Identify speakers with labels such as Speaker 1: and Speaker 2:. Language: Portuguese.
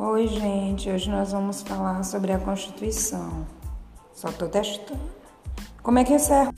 Speaker 1: Oi, gente. Hoje nós vamos falar sobre a Constituição. Só tô testando. Como é que encerra?